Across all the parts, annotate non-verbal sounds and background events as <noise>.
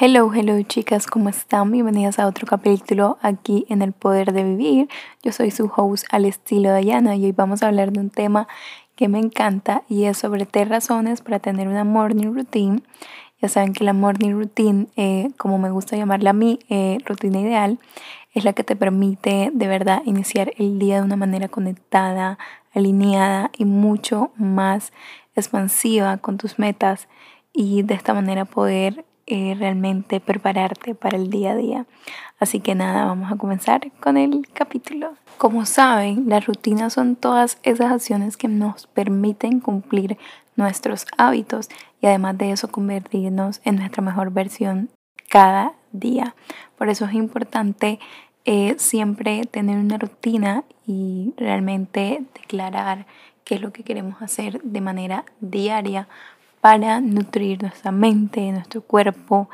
Hello, hello chicas, ¿cómo están? Bienvenidas a otro capítulo aquí en El Poder de Vivir. Yo soy su host al estilo de Yana y hoy vamos a hablar de un tema que me encanta y es sobre tres razones para tener una morning routine. Ya saben que la morning routine, eh, como me gusta llamarla a mí, eh, rutina ideal, es la que te permite de verdad iniciar el día de una manera conectada, alineada y mucho más expansiva con tus metas y de esta manera poder eh, realmente prepararte para el día a día. Así que nada, vamos a comenzar con el capítulo. Como saben, las rutinas son todas esas acciones que nos permiten cumplir nuestros hábitos y además de eso convertirnos en nuestra mejor versión cada día. Por eso es importante eh, siempre tener una rutina y realmente declarar qué es lo que queremos hacer de manera diaria para nutrir nuestra mente, nuestro cuerpo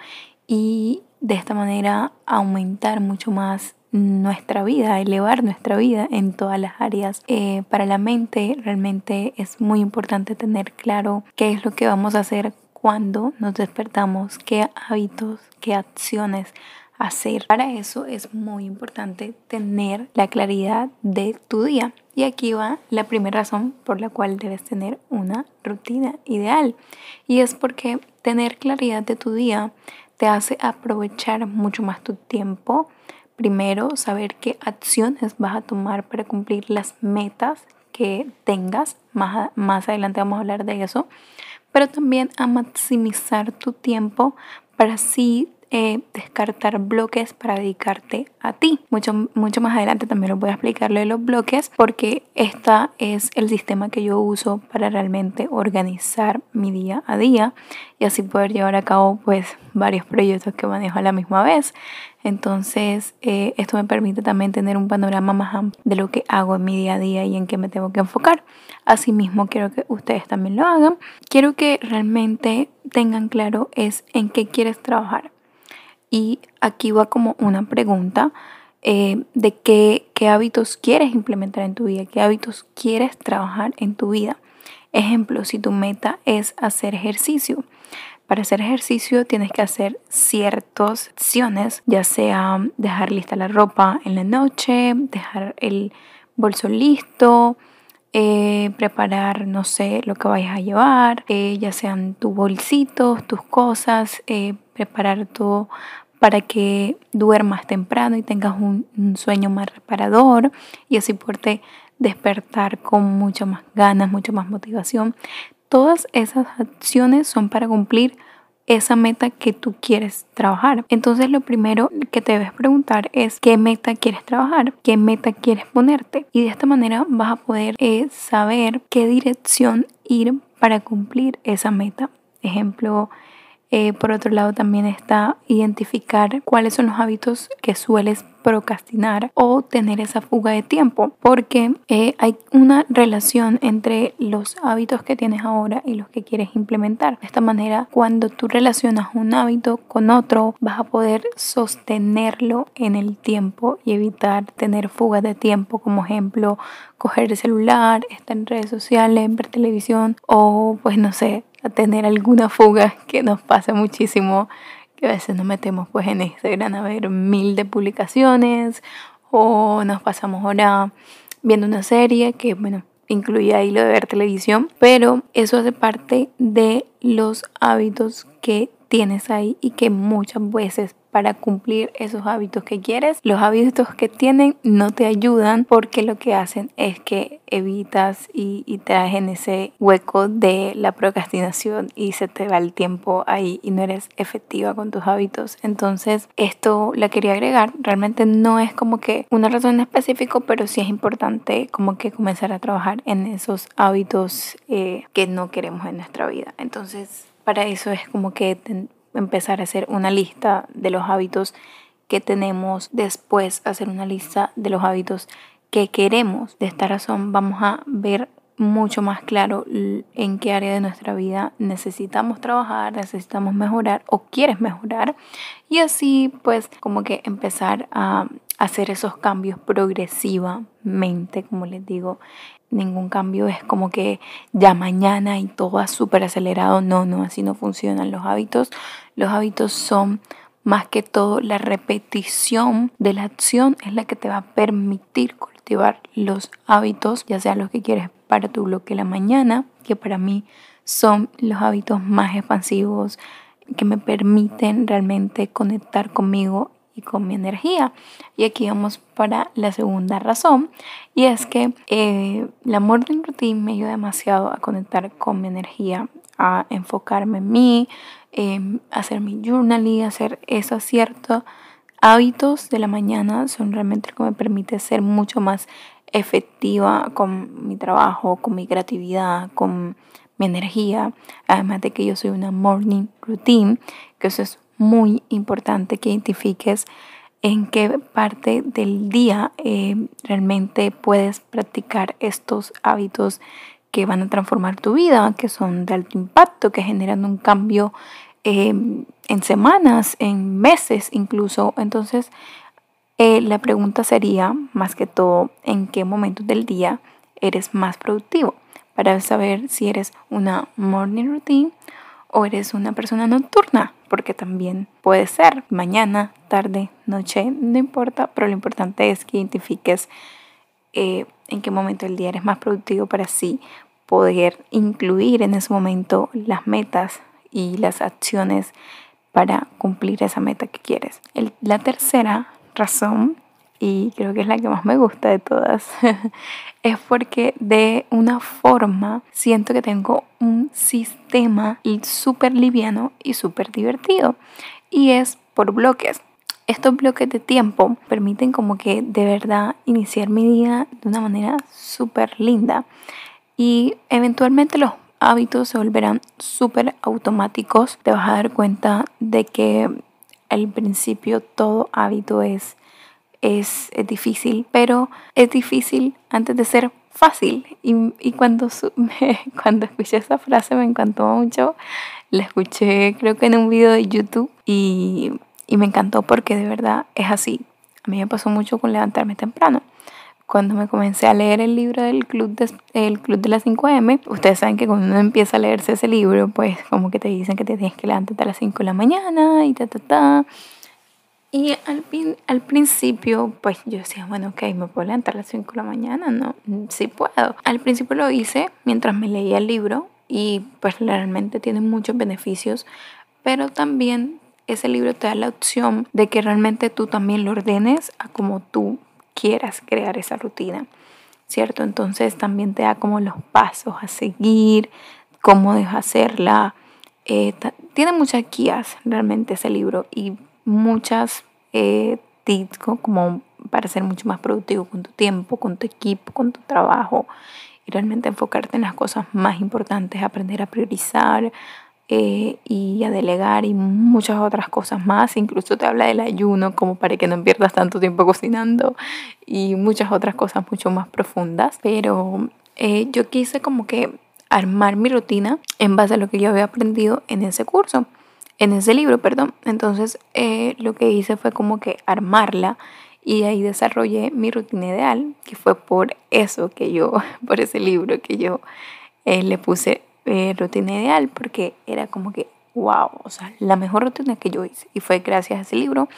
y de esta manera aumentar mucho más nuestra vida, elevar nuestra vida en todas las áreas. Eh, para la mente realmente es muy importante tener claro qué es lo que vamos a hacer cuando nos despertamos, qué hábitos, qué acciones hacer. Para eso es muy importante tener la claridad de tu día. Y aquí va la primera razón por la cual debes tener una rutina ideal. Y es porque tener claridad de tu día te hace aprovechar mucho más tu tiempo. Primero, saber qué acciones vas a tomar para cumplir las metas que tengas. Más, más adelante vamos a hablar de eso. Pero también a maximizar tu tiempo para así eh, descartar bloques para dedicarte a ti. Mucho, mucho más adelante también os voy a explicarle los bloques porque este es el sistema que yo uso para realmente organizar mi día a día y así poder llevar a cabo pues varios proyectos que manejo a la misma vez. Entonces, eh, esto me permite también tener un panorama más amplio de lo que hago en mi día a día y en qué me tengo que enfocar. Asimismo, quiero que ustedes también lo hagan. Quiero que realmente tengan claro es en qué quieres trabajar. Y aquí va como una pregunta eh, de qué, qué hábitos quieres implementar en tu vida, qué hábitos quieres trabajar en tu vida. Ejemplo, si tu meta es hacer ejercicio. Para hacer ejercicio tienes que hacer ciertas acciones, ya sea dejar lista la ropa en la noche, dejar el bolso listo, eh, preparar, no sé, lo que vayas a llevar, eh, ya sean tus bolsitos, tus cosas, preparar todo para que duermas temprano y tengas un, sueño más reparador y así poderte despertar con mucho más ganas, mucha más motivación. Todas esas acciones son para cumplir esa meta que tú quieres trabajar. Entonces lo primero que te debes preguntar es qué meta quieres trabajar, qué meta quieres ponerte. Y de esta manera vas a poder eh, saber qué dirección ir para cumplir esa meta. Ejemplo, eh, por otro lado, también está identificar cuáles son los hábitos que sueles procrastinar o tener esa fuga de tiempo, porque eh, hay una relación entre los hábitos que tienes ahora y los que quieres implementar. De esta manera, cuando tú relacionas un hábito con otro, vas a poder sostenerlo en el tiempo y evitar tener fugas de tiempo, como ejemplo, coger el celular, estar en redes sociales, ver televisión o pues no sé, a tener alguna fuga que nos pasa muchísimo, que a veces nos metemos pues en Instagram a ver mil de publicaciones o nos pasamos ahora viendo una serie que bueno, incluye ahí lo de ver televisión, pero eso hace parte de los hábitos que tienes ahí y que muchas veces para cumplir esos hábitos que quieres. Los hábitos que tienen no te ayudan porque lo que hacen es que evitas y, y traes en ese hueco de la procrastinación y se te va el tiempo ahí y no eres efectiva con tus hábitos. Entonces, esto la quería agregar. Realmente no es como que una razón específica, pero sí es importante como que comenzar a trabajar en esos hábitos eh, que no queremos en nuestra vida. Entonces, para eso es como que empezar a hacer una lista de los hábitos que tenemos, después hacer una lista de los hábitos que queremos. De esta razón vamos a ver mucho más claro en qué área de nuestra vida necesitamos trabajar, necesitamos mejorar o quieres mejorar y así pues como que empezar a, hacer esos cambios progresivamente, como les digo. Ningún cambio es como que ya mañana y todo va súper acelerado. No, no, así no funcionan los hábitos. Los hábitos son más que todo la repetición de la acción es la que te va a permitir cultivar los hábitos, ya sea los que quieres para tu bloque la mañana, que para mí son los hábitos más expansivos que me permiten realmente conectar conmigo y con mi energía. Y aquí vamos para la segunda razón, y es que eh, la morning routine me ayuda demasiado a conectar con mi energía, a enfocarme en mí, eh, hacer mi journaling, hacer esos ciertos hábitos de la mañana son realmente lo que me permite ser mucho más efectiva con mi trabajo, con mi creatividad, con mi energía, además de que yo soy una morning routine, que eso es muy importante que identifiques en qué parte del día eh, realmente puedes practicar estos hábitos que van a transformar tu vida, que son de alto impacto, que generan un cambio eh, en semanas, en meses incluso. Entonces, eh, la pregunta sería, más que todo, ¿en qué momento del día eres más productivo? Para saber si eres una morning routine o eres una persona nocturna, porque también puede ser mañana, tarde, noche, no importa, pero lo importante es que identifiques eh, en qué momento del día eres más productivo para así poder incluir en ese momento las metas y las acciones para cumplir esa meta que quieres. la tercera razón, y creo que es la que más me gusta de todas, <laughs> es porque de una forma siento que tengo un sistema súper liviano y súper divertido. Y es por bloques. Estos bloques de tiempo permiten como que de verdad iniciar mi día de una manera súper linda. Y eventualmente los hábitos se volverán súper automáticos. Te vas a dar cuenta de que al principio todo hábito es, es, difícil, pero es difícil antes de ser fácil. Y, cuando, <laughs> cuando escuché esa frase me encantó mucho. La escuché creo que en un video de YouTube y, y me encantó porque de verdad es así. A mí me pasó mucho con levantarme temprano cuando me comencé a leer el libro del Club de, Club de las 5M, ustedes saben que cuando uno empieza a leerse ese libro, pues como que te dicen que te tienes que levantarte a las 5 de la mañana y ta, ta, ta. Y al, al principio, pues yo decía, bueno, ok, ¿me puedo levantar a las 5 de la mañana? No, sí puedo. Al principio lo hice mientras me leía el libro y pues realmente tiene muchos beneficios, pero también ese libro te da la opción de que realmente tú también lo ordenes a como tú quieras crear esa rutina, ¿cierto? Entonces también te da como los pasos a seguir, cómo debes hacerla. Eh, tiene muchas guías realmente ese libro y muchas eh, tips como para ser mucho más productivo con tu tiempo, con tu equipo, con tu trabajo y realmente enfocarte en las cosas más importantes, aprender a priorizar, eh, y a delegar y muchas otras cosas más. Incluso te habla del ayuno como para que no pierdas tanto tiempo cocinando y muchas otras cosas mucho más profundas. Pero eh, yo quise como que armar mi rutina en base a lo que yo había aprendido en ese curso, en ese libro, perdón. Entonces eh, lo que hice fue como que armarla y ahí desarrollé mi rutina ideal, que fue por eso que yo, <laughs> por ese libro que yo le puse eh, rutina ideal porque era como que, wow, o sea, la mejor rutina que yo hice y fue gracias a ese libro.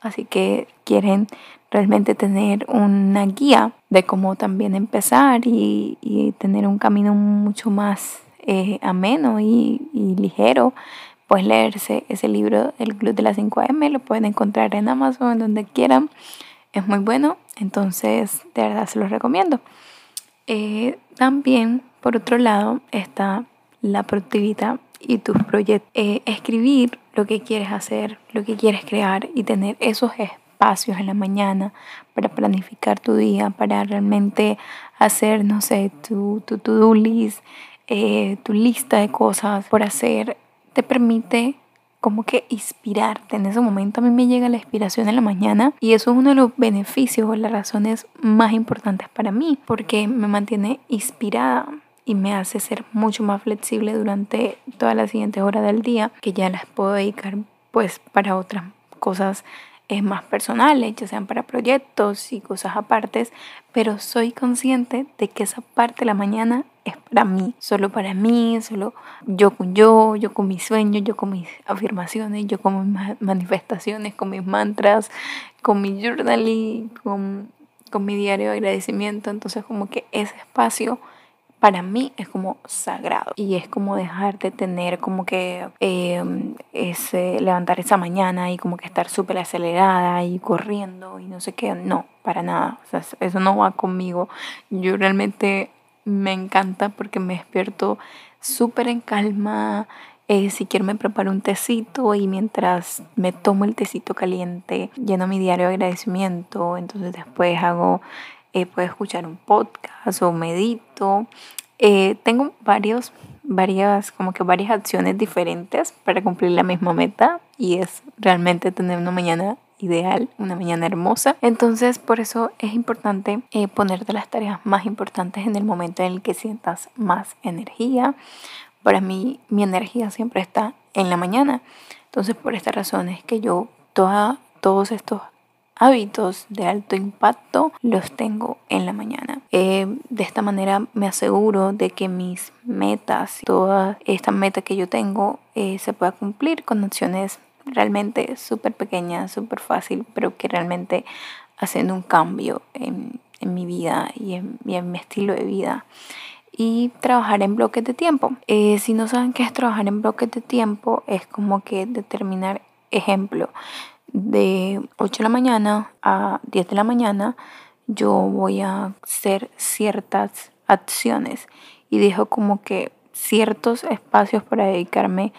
Así que quieren realmente tener una guía de cómo también empezar y, tener un camino mucho más eh, ameno y, y, ligero, pues leerse ese libro, El Club de las 5M, lo pueden encontrar en Amazon, en donde quieran. Es muy bueno, entonces de verdad se los recomiendo. Eh, también, por otro lado, está la productividad y tus proyectos. Eh, escribir lo que quieres hacer, lo que quieres crear y tener esos espacios en la mañana para planificar tu día, para realmente hacer, no sé, tu to-do list, eh, tu lista de cosas por hacer, te permite como que inspirarte. En ese momento a mí me llega la inspiración en la mañana y eso es uno de los beneficios o las razones más importantes para mí porque me mantiene inspirada y me hace ser mucho más flexible durante todas las siguientes horas del día que ya las puedo dedicar pues para otras cosas eh, más personales, ya sean para proyectos y cosas apartes, pero soy consciente de que esa parte de la mañana es para mí, solo para mí, solo yo con yo, yo con mis sueños, yo con mis afirmaciones, yo con mis manifestaciones, con mis mantras, con mi journaling, con, con mi diario de agradecimiento. Entonces como que ese espacio para mí es como sagrado y es como dejar de tener como que em, ese, levantar esa mañana y como que estar súper acelerada y corriendo y no sé qué, no, para nada, o sea, eso no va conmigo. Yo realmente me encanta porque me despierto súper en calma. Eh, si quiero me preparo un tecito y mientras me tomo el tecito caliente lleno mi diario de agradecimiento, entonces después hago eh, puedo escuchar un podcast o medito. Eh, tengo varios, varias, como que varias acciones diferentes para cumplir la misma meta y es realmente tener una mañana ideal, una mañana hermosa. Entonces, por eso es importante eh, ponerte las tareas más importantes en el momento en el que sientas más energía. Para mí, mi energía siempre está en la mañana. Entonces, por esta razón es que yo toda, todos estos hábitos de alto impacto los tengo en la mañana. Eh, de esta manera me aseguro de que mis metas, toda esta meta que yo tengo, eh, se pueda cumplir con acciones realmente súper pequeñas, súper fácil, pero que realmente hacen un cambio en, mi vida y en, mi estilo de vida. Y trabajar en bloques de tiempo. Eh, si no saben qué es trabajar en bloques de tiempo, es como que determinar ejemplo. De 8 de la mañana a 10 de la mañana yo voy a hacer ciertas acciones. Y dejo como que ciertos espacios para dedicarme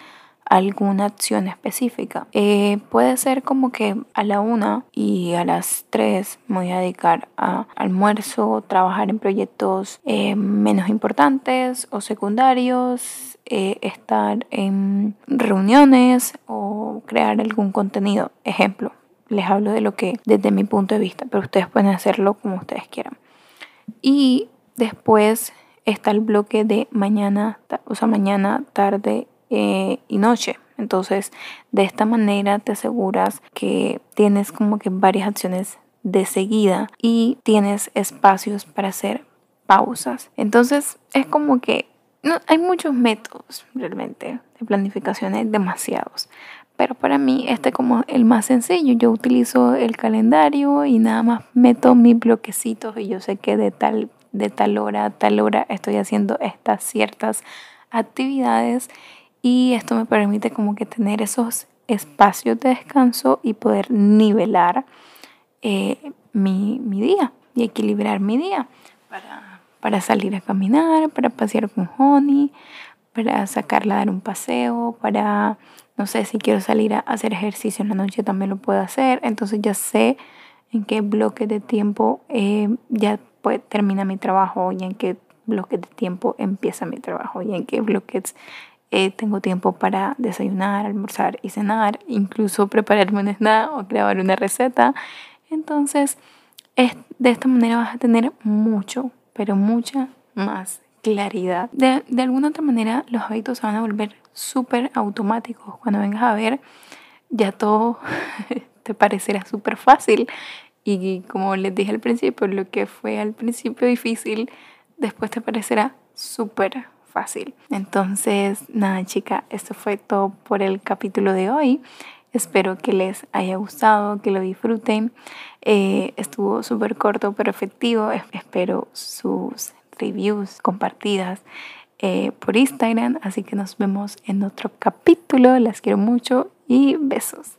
alguna acción específica. Eh, puede ser como que a la una y a las tres me voy a dedicar a almuerzo, trabajar en proyectos eh, menos importantes o secundarios, eh, estar en reuniones o crear algún contenido. Ejemplo, les hablo de lo que desde mi punto de vista, pero ustedes pueden hacerlo como ustedes quieran. Y después está el bloque de mañana, o sea, mañana, tarde eh, y noche. Entonces, de esta manera te aseguras que tienes como que varias acciones de seguida y tienes espacios para hacer pausas. Entonces, es como que no, hay muchos métodos realmente de planificación, hay demasiados. Pero para mí este como el más sencillo. Yo utilizo el calendario y nada más meto mis bloquecitos y yo sé que de tal, de tal hora a tal hora estoy haciendo estas ciertas actividades y esto me permite como que tener esos espacios de descanso y poder nivelar eh, mi, día y equilibrar mi día para, para salir a caminar, para pasear con Honey, para sacarla a dar un paseo, para, no sé, si quiero salir a hacer ejercicio en la noche también lo puedo hacer. Entonces ya sé en qué bloque de tiempo eh, ya pues, termina mi trabajo y en qué bloque de tiempo empieza mi trabajo y en qué bloques eh, tengo tiempo para desayunar, almorzar y cenar, incluso prepararme un snack o grabar una receta. Entonces, es, de esta manera vas a tener mucho, pero mucha más claridad. De, de alguna otra manera, los hábitos se van a volver súper automáticos. Cuando vengas a ver, ya todo <laughs> te parecerá súper fácil. Y como les dije al principio, lo que fue al principio difícil, después te parecerá súper Entonces, nada chica, esto fue todo por el capítulo de hoy. Espero que les haya gustado, que lo disfruten. Eh, estuvo súper corto pero efectivo. Espero sus reviews compartidas eh, por Instagram. Así que nos vemos en otro capítulo. Las quiero mucho y besos.